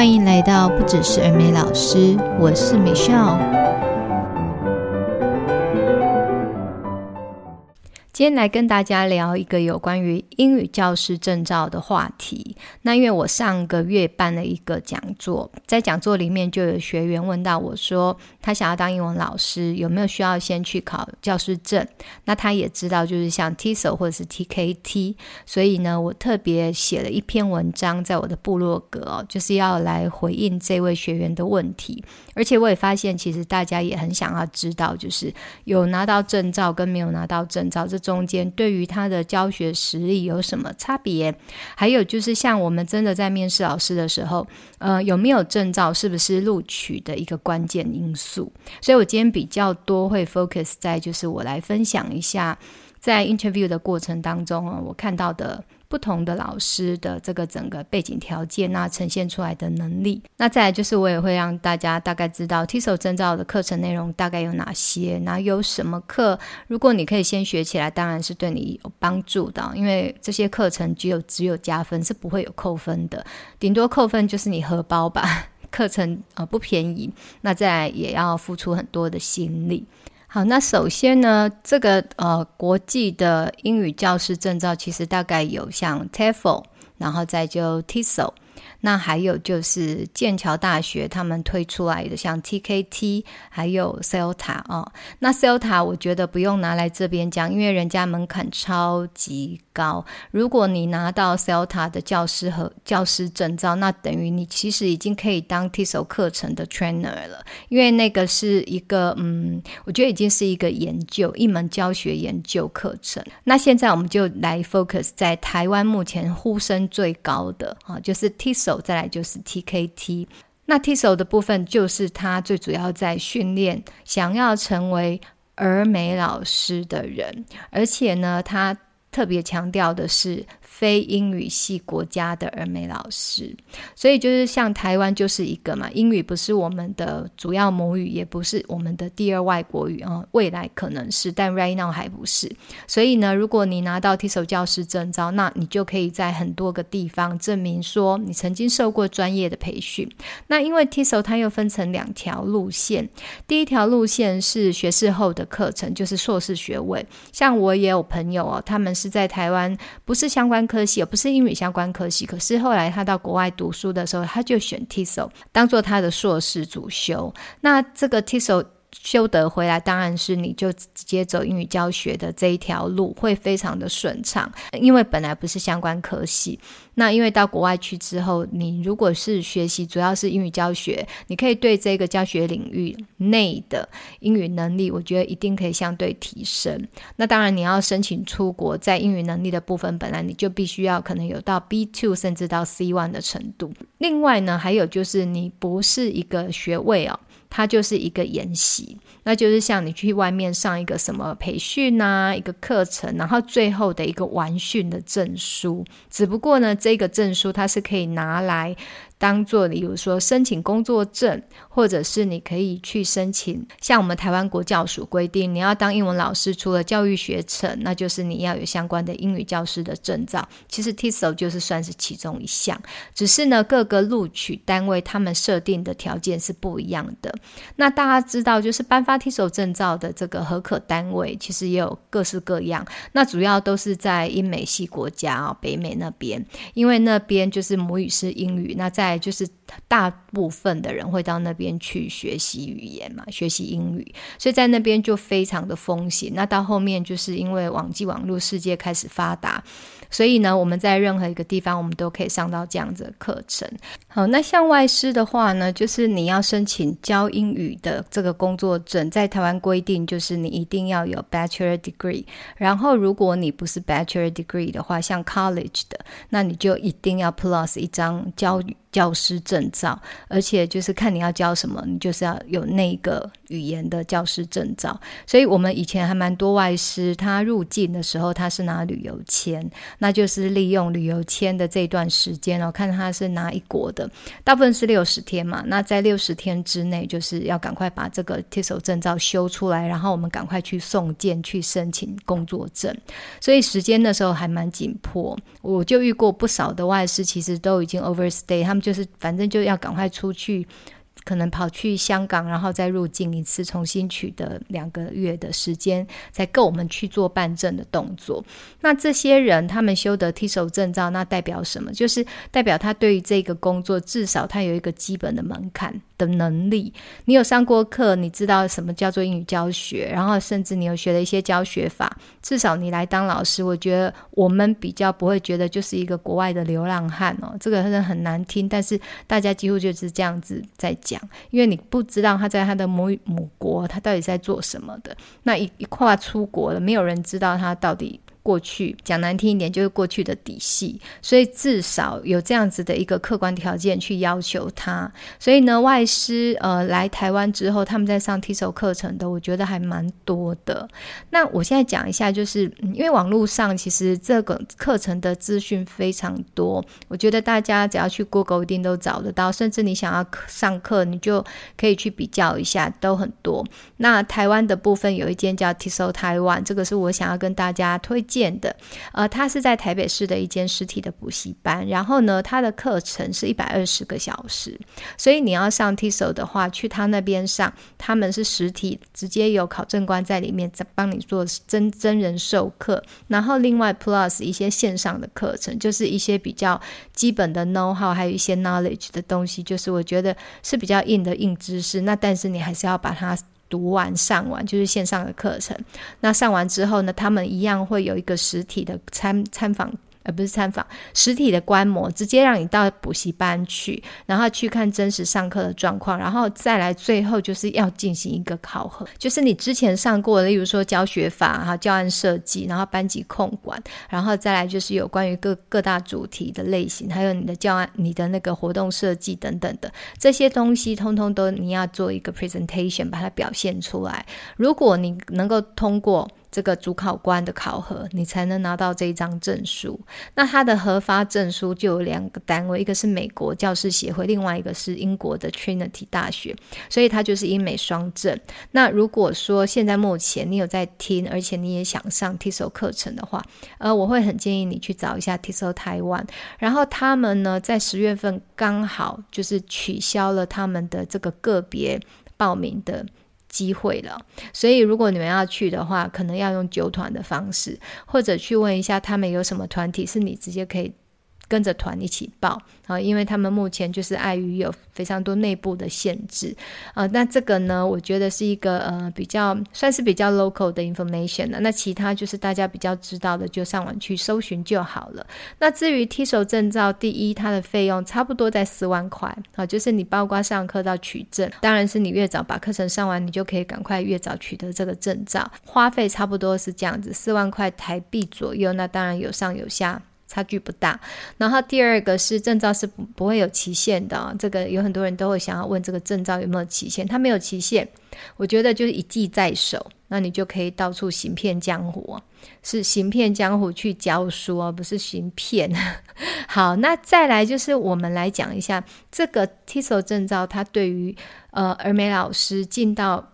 欢迎来到不只是耳美老师，我是美笑。今天来跟大家聊一个有关于英语教师证照的话题。那因为我上个月办了一个讲座，在讲座里面就有学员问到我说，他想要当英文老师，有没有需要先去考教师证？那他也知道就是像 TESOL 或者是 TKT，所以呢，我特别写了一篇文章在我的部落格，就是要来回应这位学员的问题。而且我也发现，其实大家也很想要知道，就是有拿到证照跟没有拿到证照这。中间对于他的教学实力有什么差别？还有就是像像我们真的在面试老师的时候，呃，有没有证照是不是录取的一个关键因素？所以我今天比较多会 focus 在就是我来分享一下在 interview 的过程当中啊，我看到的。不同的老师的这个整个背景条件，那呈现出来的能力，那再来就是我也会让大家大概知道 t i s o 证照的课程内容大概有哪些，那有什么课，如果你可以先学起来，当然是对你有帮助的，因为这些课程只有只有加分，是不会有扣分的，顶多扣分就是你荷包吧，课程呃不便宜，那再来也要付出很多的心力。好，那首先呢，这个呃国际的英语教师证照其实大概有像 TEFL，然后再就 TESOL。那还有就是剑桥大学他们推出来的像 TKT，还有 CELTA 哦。那 CELTA 我觉得不用拿来这边讲，因为人家门槛超级高。如果你拿到 CELTA 的教师和教师证照，那等于你其实已经可以当 TESOL 课程的 trainer 了，因为那个是一个嗯，我觉得已经是一个研究，一门教学研究课程。那现在我们就来 focus 在台湾目前呼声最高的啊，就是 TESOL。再来就是 TKT，那 T 手的部分就是他最主要在训练想要成为儿美老师的人，而且呢，他特别强调的是。非英语系国家的儿美老师，所以就是像台湾就是一个嘛，英语不是我们的主要母语，也不是我们的第二外国语啊，未来可能是，但 right now 还不是。所以呢，如果你拿到 TESOL 教师证照，那你就可以在很多个地方证明说你曾经受过专业的培训。那因为 TESOL 它又分成两条路线，第一条路线是学士后的课程，就是硕士学位。像我也有朋友哦，他们是在台湾，不是相关科系，而不是英语相关科系，可是后来他到国外读书的时候，他就选 TESOL 当做他的硕士主修。那这个 TESOL 修得回来，当然是你就直接走英语教学的这一条路，会非常的顺畅，因为本来不是相关科系。那因为到国外去之后，你如果是学习主要是英语教学，你可以对这个教学领域内的英语能力，我觉得一定可以相对提升。那当然你要申请出国，在英语能力的部分，本来你就必须要可能有到 B two 甚至到 C one 的程度。另外呢，还有就是你不是一个学位哦。它就是一个研习，那就是像你去外面上一个什么培训啊，一个课程，然后最后的一个完训的证书。只不过呢，这个证书它是可以拿来。当做，例如说申请工作证，或者是你可以去申请，像我们台湾国教署规定，你要当英文老师，除了教育学程，那就是你要有相关的英语教师的证照。其实 TESOL 就是算是其中一项，只是呢，各个录取单位他们设定的条件是不一样的。那大家知道，就是颁发 TESOL 证照的这个核可单位，其实也有各式各样。那主要都是在英美系国家啊，北美那边，因为那边就是母语是英语。那在就是大部分的人会到那边去学习语言嘛，学习英语，所以在那边就非常的风险。那到后面就是因为网际网络世界开始发达。所以呢，我们在任何一个地方，我们都可以上到这样子的课程。好，那像外师的话呢，就是你要申请教英语的这个工作证，在台湾规定就是你一定要有 Bachelor Degree。然后，如果你不是 Bachelor Degree 的话，像 College 的，那你就一定要 Plus 一张教教师证照，而且就是看你要教什么，你就是要有那个语言的教师证照。所以我们以前还蛮多外师，他入境的时候他是拿旅游签。那就是利用旅游签的这段时间哦，看他是哪一国的，大部分是六十天嘛。那在六十天之内，就是要赶快把这个 teso 证照修出来，然后我们赶快去送件去申请工作证。所以时间那时候还蛮紧迫，我就遇过不少的外事，其实都已经 overstay，他。们就是反正就要赶快出去。可能跑去香港，然后再入境一次，重新取得两个月的时间，才够我们去做办证的动作。那这些人他们修得 T 手证照，那代表什么？就是代表他对于这个工作，至少他有一个基本的门槛的能力。你有上过课，你知道什么叫做英语教学，然后甚至你有学了一些教学法，至少你来当老师，我觉得我们比较不会觉得就是一个国外的流浪汉哦。这个真的很难听，但是大家几乎就是这样子在讲。因为你不知道他在他的母母国，他到底在做什么的。那一一跨出国了，没有人知道他到底。过去讲难听一点，就是过去的底细，所以至少有这样子的一个客观条件去要求他。所以呢，外师呃来台湾之后，他们在上 teso 课程的，我觉得还蛮多的。那我现在讲一下，就是因为网络上其实这个课程的资讯非常多，我觉得大家只要去 Google 一定都找得到，甚至你想要上课，你就可以去比较一下，都很多。那台湾的部分有一间叫 TESOL Taiwan，这个是我想要跟大家推建的，呃，他是在台北市的一间实体的补习班，然后呢，他的课程是一百二十个小时，所以你要上 TESOL 的话，去他那边上，他们是实体，直接有考证官在里面在帮你做真真人授课，然后另外 Plus 一些线上的课程，就是一些比较基本的 know how，还有一些 knowledge 的东西，就是我觉得是比较硬的硬知识，那但是你还是要把它。读完上完就是线上的课程，那上完之后呢，他们一样会有一个实体的参参访。不是参访实体的观摩，直接让你到补习班去，然后去看真实上课的状况，然后再来最后就是要进行一个考核，就是你之前上过的，例如说教学法哈、教案设计，然后班级控管，然后再来就是有关于各各大主题的类型，还有你的教案、你的那个活动设计等等的这些东西，通通都你要做一个 presentation，把它表现出来。如果你能够通过。这个主考官的考核，你才能拿到这一张证书。那它的核发证书就有两个单位，一个是美国教师协会，另外一个是英国的 Trinity 大学，所以它就是英美双证。那如果说现在目前你有在听，而且你也想上 TESOL 课程的话，呃，我会很建议你去找一下 TESOL 台湾。然后他们呢，在十月份刚好就是取消了他们的这个个别报名的。机会了，所以如果你们要去的话，可能要用九团的方式，或者去问一下他们有什么团体是你直接可以。跟着团一起报啊，因为他们目前就是碍于有非常多内部的限制啊。那这个呢，我觉得是一个呃比较算是比较 local 的 information 了。那其他就是大家比较知道的，就上网去搜寻就好了。那至于 TESOL 证照，第一它的费用差不多在四万块啊，就是你包括上课到取证，当然是你越早把课程上完，你就可以赶快越早取得这个证照，花费差不多是这样子，四万块台币左右。那当然有上有下。差距不大，然后第二个是证照是不不会有期限的哦，这个有很多人都会想要问这个证照有没有期限，它没有期限，我觉得就是一技在手，那你就可以到处行骗江湖，是行骗江湖去教书哦，不是行骗。好，那再来就是我们来讲一下这个 TESOL 证照，它对于呃儿美老师进到。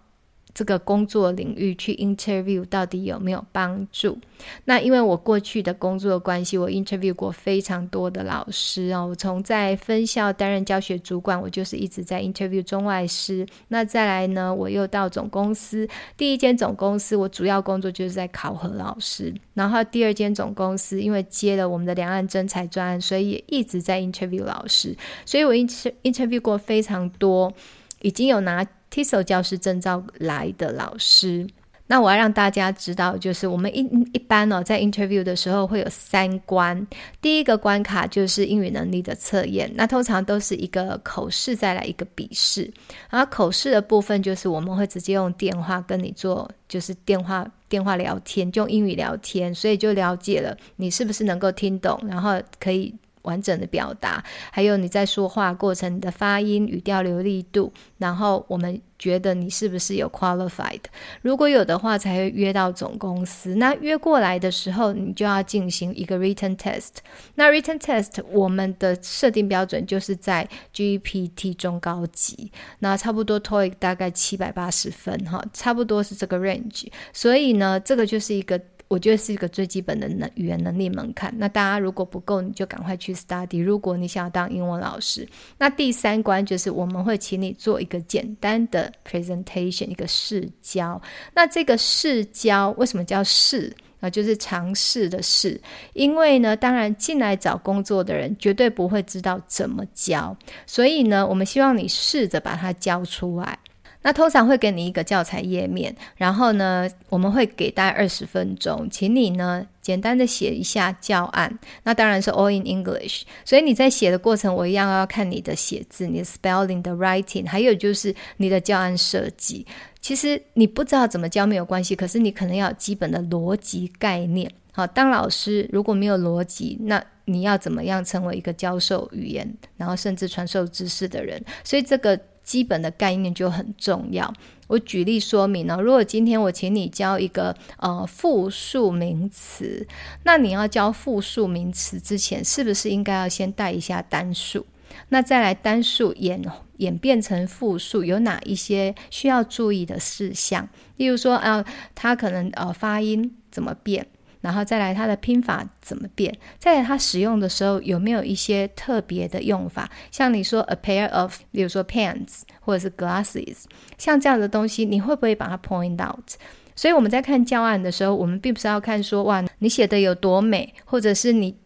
这个工作领域去 interview 到底有没有帮助？那因为我过去的工作的关系，我 interview 过非常多的老师哦。我从在分校担任教学主管，我就是一直在 interview 中外师。那再来呢，我又到总公司，第一间总公司我主要工作就是在考核老师。然后第二间总公司，因为接了我们的两岸征才专案，所以也一直在 interview 老师。所以我 inter interview 过非常多，已经有拿。TESOL 教师证照来的老师，那我要让大家知道，就是我们一一般、哦，在 interview 的时候会有三关，第一个关卡就是英语能力的测验，那通常都是一个口试再来一个笔试，然后口试的部分就是我们会直接用电话跟你做，就是电话电话聊天，就用英语聊天，所以就了解了你是不是能够听懂，然后可以。完整的表达，还有你在说话过程的发音、语调、流利度，然后我们觉得你是不是有 qualified？如果有的话，才会约到总公司。那约过来的时候，你就要进行一个 written test。那 written test 我们的设定标准就是在 GPT 中高级，那差不多 TOEIC 大概七百八十分哈，差不多是这个 range。所以呢，这个就是一个。我觉得是一个最基本的能语言能力门槛。那大家如果不够，你就赶快去 study。如果你想要当英文老师，那第三关就是我们会请你做一个简单的 presentation，一个试教。那这个试教为什么叫试？啊，就是尝试的试。因为呢，当然进来找工作的人绝对不会知道怎么教，所以呢，我们希望你试着把它教出来。那通常会给你一个教材页面，然后呢，我们会给大概二十分钟，请你呢简单的写一下教案。那当然是 all in English，所以你在写的过程，我一样要看你的写字、你的 spelling 的 writing，还有就是你的教案设计。其实你不知道怎么教没有关系，可是你可能要基本的逻辑概念。好，当老师如果没有逻辑，那你要怎么样成为一个教授语言，然后甚至传授知识的人？所以这个。基本的概念就很重要。我举例说明呢，如果今天我请你教一个呃复数名词，那你要教复数名词之前，是不是应该要先带一下单数？那再来单数演演变成复数，有哪一些需要注意的事项？例如说啊，它可能呃发音怎么变？然后再来它的拼法怎么变？再来它使用的时候有没有一些特别的用法？像你说 a pair of，比如说 pants 或者是 glasses，像这样的东西，你会不会把它 point out？所以我们在看教案的时候，我们并不是要看说哇，你写的有多美，或者是你。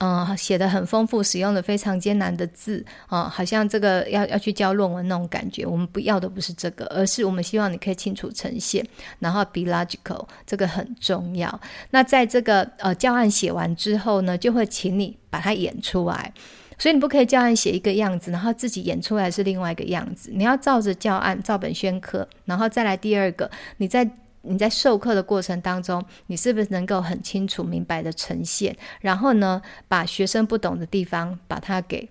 嗯，写的很丰富，使用的非常艰难的字啊、好像这个要要去教论文那种感觉。我们不要的不是这个，而是我们希望你可以清楚呈现，然后 be logical，这个很重要。那在这个呃教案写完之后呢，就会请你把它演出来。所以你不可以教案写一个样子，然后自己演出来是另外一个样子。你要照着教案照本宣科，然后再来第二个，你在。你在授课的过程当中，你是不是能够很清楚明白的呈现？然后呢，把学生不懂的地方把它给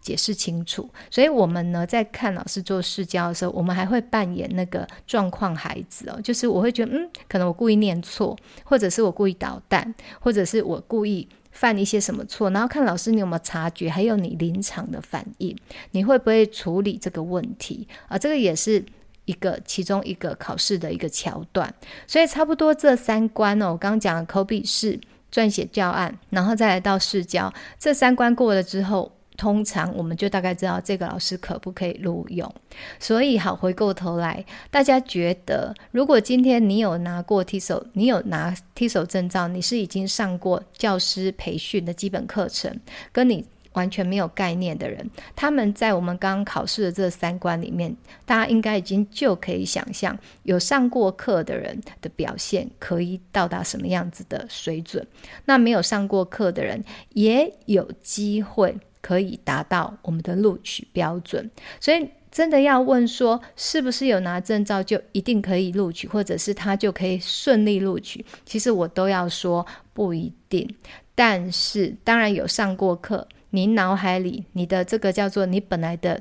解释清楚。所以，我们呢在看老师做试教的时候，我们还会扮演那个状况孩子哦，就是我会觉得，嗯，可能我故意念错，或者是我故意捣蛋，或者是我故意犯一些什么错，然后看老师你有没有察觉，还有你临场的反应，你会不会处理这个问题啊？这个也是。一个其中一个考试的一个桥段，所以差不多这三关哦，我刚刚讲的口笔试、撰写教案，然后再来到试教，这三关过了之后，通常我们就大概知道这个老师可不可以录用。所以好，回过头来，大家觉得，如果今天你有拿过 TESOL，你有拿 TESOL 证照，你是已经上过教师培训的基本课程，跟你。完全没有概念的人，他们在我们刚刚考试的这三关里面，大家应该已经就可以想象，有上过课的人的表现可以到达什么样子的水准。那没有上过课的人，也有机会可以达到我们的录取标准。所以，真的要问说，是不是有拿证照就一定可以录取，或者是他就可以顺利录取？其实我都要说不一定。但是，当然有上过课。你脑海里，你的这个叫做你本来的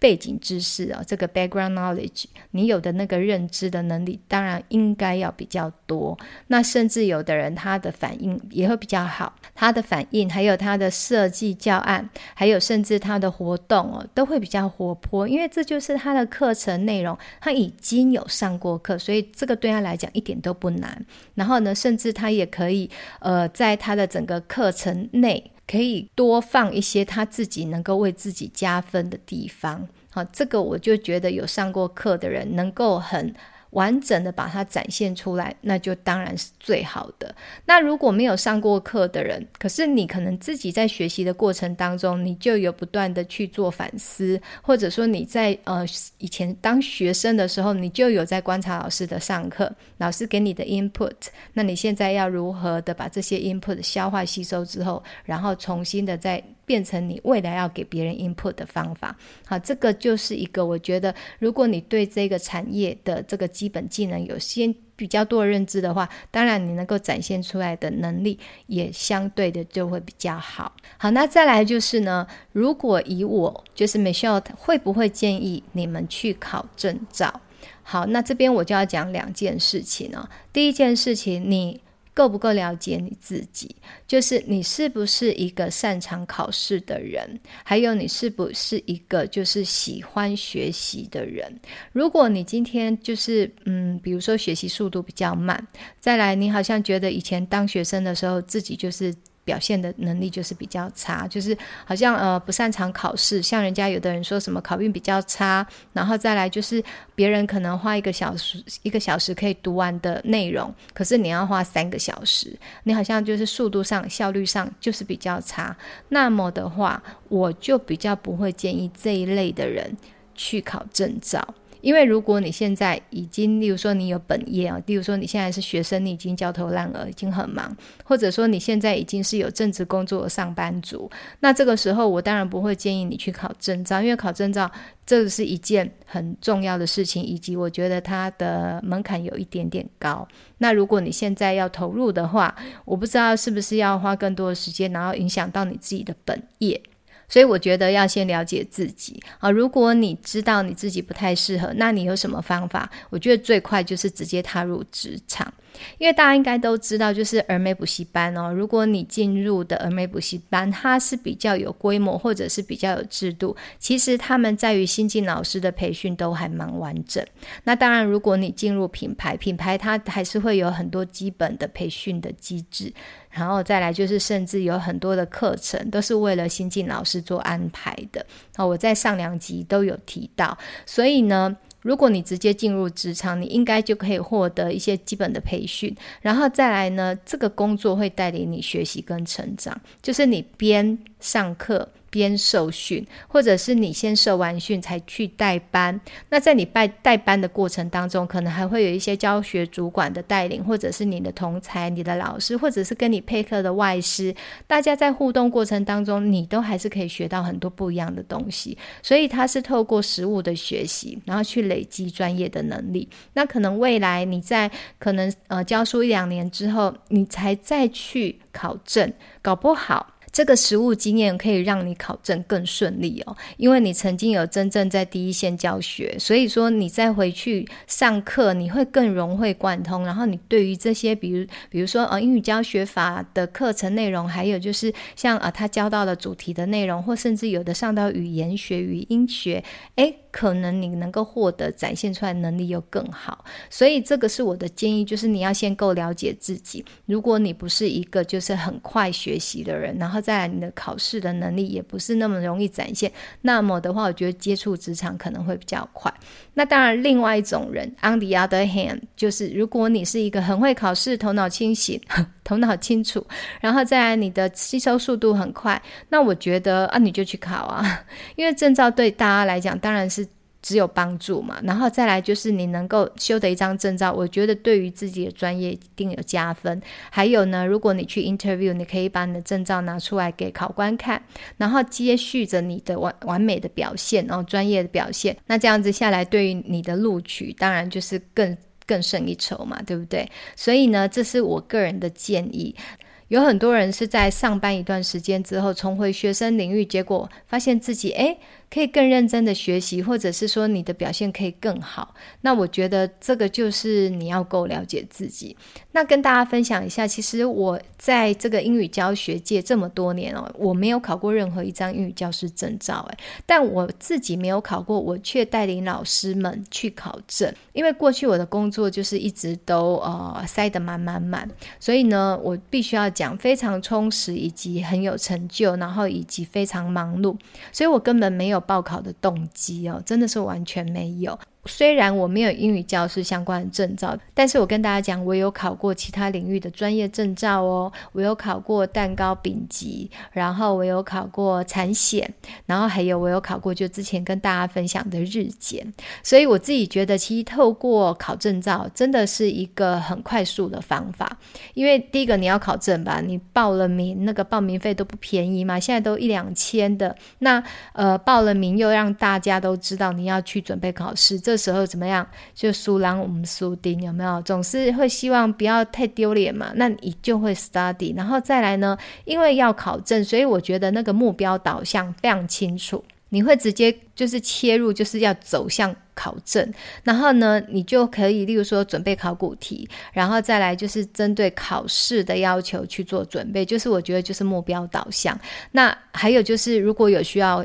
背景知识啊，这个 background knowledge，你有的那个认知的能力，当然应该要比较多。那甚至有的人他的反应也会比较好，他的反应还有他的设计教案，还有甚至他的活动哦，都会比较活泼，因为这就是他的课程内容，他已经有上过课，所以这个对他来讲一点都不难。然后呢，甚至他也可以呃，在他的整个课程内。可以多放一些他自己能够为自己加分的地方，好，这个我就觉得有上过课的人能够很。完整的把它展现出来，那就当然是最好的。那如果没有上过课的人，可是你可能自己在学习的过程当中，你就有不断的去做反思，或者说你在呃以前当学生的时候，你就有在观察老师的上课，老师给你的 input，那你现在要如何的把这些 input 消化吸收之后，然后重新的再。变成你未来要给别人 input 的方法，好，这个就是一个我觉得，如果你对这个产业的这个基本技能有些比较多的认知的话，当然你能够展现出来的能力也相对的就会比较好。好，那再来就是呢，如果以我就是 Michelle 会不会建议你们去考证照？好，那这边我就要讲两件事情哦。第一件事情，你够不够了解你自己？就是你是不是一个擅长考试的人？还有你是不是一个就是喜欢学习的人？如果你今天就是嗯，比如说学习速度比较慢，再来你好像觉得以前当学生的时候自己就是。表现的能力就是比较差，就是好像呃不擅长考试，像人家有的人说什么考运比较差，然后再来就是别人可能花一个小时一个小时可以读完的内容，可是你要花三个小时，你好像就是速度上效率上就是比较差。那么的话，我就比较不会建议这一类的人去考证照。因为如果你现在已经，例如说你有本业啊，例如说你现在是学生，你已经焦头烂额，已经很忙，或者说你现在已经是有正职工作的上班族，那这个时候我当然不会建议你去考证照，因为考证照这是一件很重要的事情，以及我觉得它的门槛有一点点高。那如果你现在要投入的话，我不知道是不是要花更多的时间，然后影响到你自己的本业。所以我觉得要先了解自己啊。如果你知道你自己不太适合，那你有什么方法？我觉得最快就是直接踏入职场。因为大家应该都知道，就是儿美补习班哦。如果你进入的儿美补习班，它是比较有规模，或者是比较有制度。其实他们在于新进老师的培训都还蛮完整。那当然，如果你进入品牌，品牌它还是会有很多基本的培训的机制，然后再来就是甚至有很多的课程都是为了新进老师做安排的。啊，我在上两集都有提到，所以呢。如果你直接进入职场，你应该就可以获得一些基本的培训，然后再来呢，这个工作会带领你学习跟成长，就是你边上课。边受训，或者是你先受完训才去带班。那在你带带班的过程当中，可能还会有一些教学主管的带领，或者是你的同才、你的老师，或者是跟你配课的外师。大家在互动过程当中，你都还是可以学到很多不一样的东西。所以它是透过实务的学习，然后去累积专业的能力。那可能未来你在可能呃教书一两年之后，你才再去考证，搞不好。这个实务经验可以让你考证更顺利哦，因为你曾经有真正在第一线教学，所以说你再回去上课，你会更融会贯通。然后你对于这些，比如比如说呃英语教学法的课程内容，还有就是像呃他教到的主题的内容，或甚至有的上到语言学、语音学，诶。可能你能够获得展现出来能力又更好，所以这个是我的建议，就是你要先够了解自己。如果你不是一个就是很快学习的人，然后再来你的考试的能力也不是那么容易展现，那么的话，我觉得接触职场可能会比较快。那当然，另外一种人，on the other hand，就是如果你是一个很会考试、头脑清醒、头脑清楚，然后再来你的吸收速度很快，那我觉得啊，你就去考啊，因为证照对大家来讲当然是。只有帮助嘛，然后再来就是你能够修得一张证照，我觉得对于自己的专业一定有加分。还有呢，如果你去 interview，你可以把你的证照拿出来给考官看，然后接续着你的完完美的表现，然后专业的表现，那这样子下来，对于你的录取当然就是更更胜一筹嘛，对不对？所以呢，这是我个人的建议。有很多人是在上班一段时间之后重回学生领域，结果发现自己诶。可以更认真的学习，或者是说你的表现可以更好。那我觉得这个就是你要够了解自己。那跟大家分享一下，其实我在这个英语教学界这么多年哦，我没有考过任何一张英语教师证照，诶，但我自己没有考过，我却带领老师们去考证。因为过去我的工作就是一直都呃塞得满满满，所以呢，我必须要讲非常充实，以及很有成就，然后以及非常忙碌，所以我根本没有。报考的动机哦，真的是完全没有。虽然我没有英语教师相关的证照，但是我跟大家讲，我有考过其他领域的专业证照哦。我有考过蛋糕丙级，然后我有考过产险，然后还有我有考过就之前跟大家分享的日检。所以我自己觉得，其实透过考证照真的是一个很快速的方法。因为第一个你要考证吧，你报了名，那个报名费都不便宜嘛，现在都一两千的。那呃报了名又让大家都知道你要去准备考试，这。这时候怎么样？就输狼我们输丁有没有？总是会希望不要太丢脸嘛。那你就会 study，然后再来呢？因为要考证，所以我觉得那个目标导向非常清楚。你会直接就是切入，就是要走向考证，然后呢，你就可以，例如说准备考古题，然后再来就是针对考试的要求去做准备，就是我觉得就是目标导向。那还有就是如果有需要。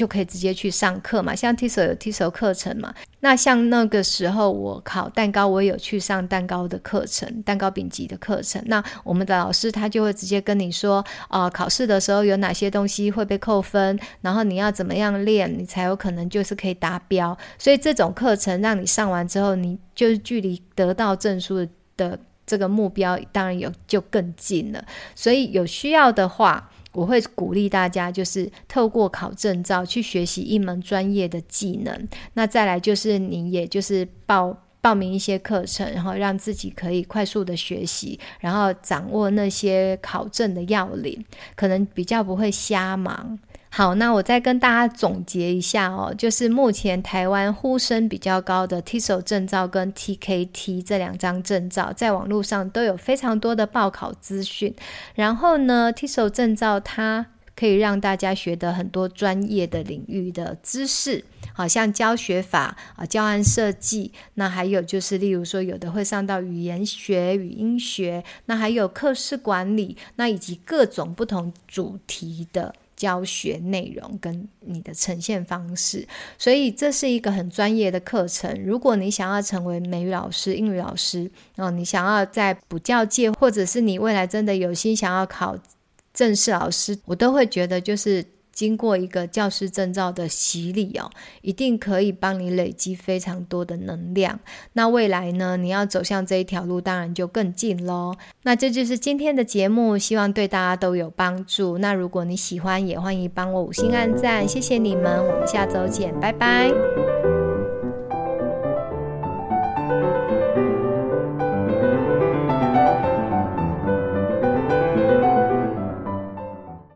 就可以直接去上课嘛，像 TESOL 有 TESOL 课程嘛。那像那个时候我考蛋糕，我有去上蛋糕的课程，蛋糕丙级的课程。那我们的老师他就会直接跟你说，呃，考试的时候有哪些东西会被扣分，然后你要怎么样练，你才有可能就是可以达标。所以这种课程让你上完之后，你就是距离得到证书的这个目标，当然有就更近了。所以有需要的话。我会鼓励大家，就是透过考证照去学习一门专业的技能。那再来就是，你也就是报报名一些课程，然后让自己可以快速的学习，然后掌握那些考证的要领，可能比较不会瞎忙。好，那我再跟大家总结一下哦，就是目前台湾呼声比较高的 TESOL 证照跟 TKT 这两张证照，在网络上都有非常多的报考资讯。然后呢，TESOL 证照它可以让大家学得很多专业的领域的知识，好像教学法啊、教案设计，那还有就是例如说有的会上到语言学、语音学，那还有课室管理，那以及各种不同主题的。教学内容跟你的呈现方式，所以这是一个很专业的课程。如果你想要成为美语老师、英语老师，哦，你想要在补教界，或者是你未来真的有心想要考正式老师，我都会觉得就是。经过一个教师证照的洗礼哦，一定可以帮你累积非常多的能量。那未来呢，你要走向这一条路，当然就更近喽。那这就是今天的节目，希望对大家都有帮助。那如果你喜欢，也欢迎帮我五星按赞，谢谢你们，我们下周见，拜拜。